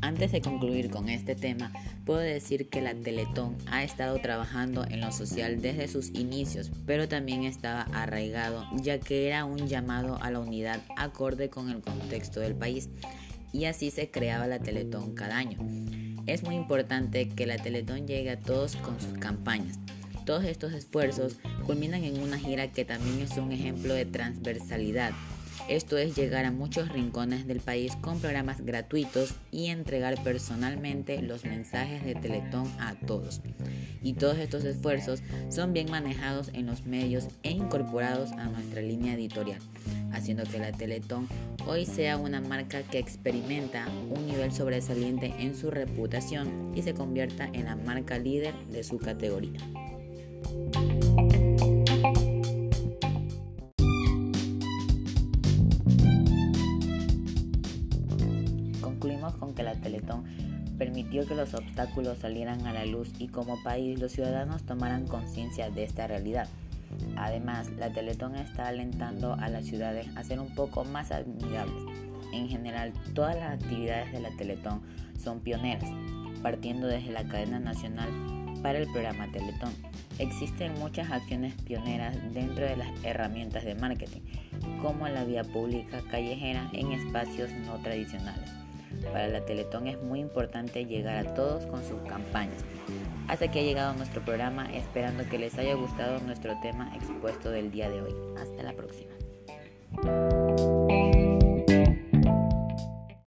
Antes de concluir con este tema, puedo decir que la Teletón ha estado trabajando en lo social desde sus inicios, pero también estaba arraigado ya que era un llamado a la unidad acorde con el contexto del país y así se creaba la Teletón cada año. Es muy importante que la Teletón llegue a todos con sus campañas. Todos estos esfuerzos culminan en una gira que también es un ejemplo de transversalidad esto es llegar a muchos rincones del país con programas gratuitos y entregar personalmente los mensajes de Teletón a todos. Y todos estos esfuerzos son bien manejados en los medios e incorporados a nuestra línea editorial, haciendo que la Teletón hoy sea una marca que experimenta un nivel sobresaliente en su reputación y se convierta en la marca líder de su categoría. Con que la Teletón permitió que los obstáculos salieran a la luz y como país los ciudadanos tomaran conciencia de esta realidad. Además, la Teletón está alentando a las ciudades a ser un poco más amigables. En general, todas las actividades de la Teletón son pioneras, partiendo desde la cadena nacional para el programa Teletón. Existen muchas acciones pioneras dentro de las herramientas de marketing, como la vía pública callejera en espacios no tradicionales. Para la Teletón es muy importante llegar a todos con sus campañas. Hasta que ha llegado nuestro programa, esperando que les haya gustado nuestro tema expuesto del día de hoy. Hasta la próxima.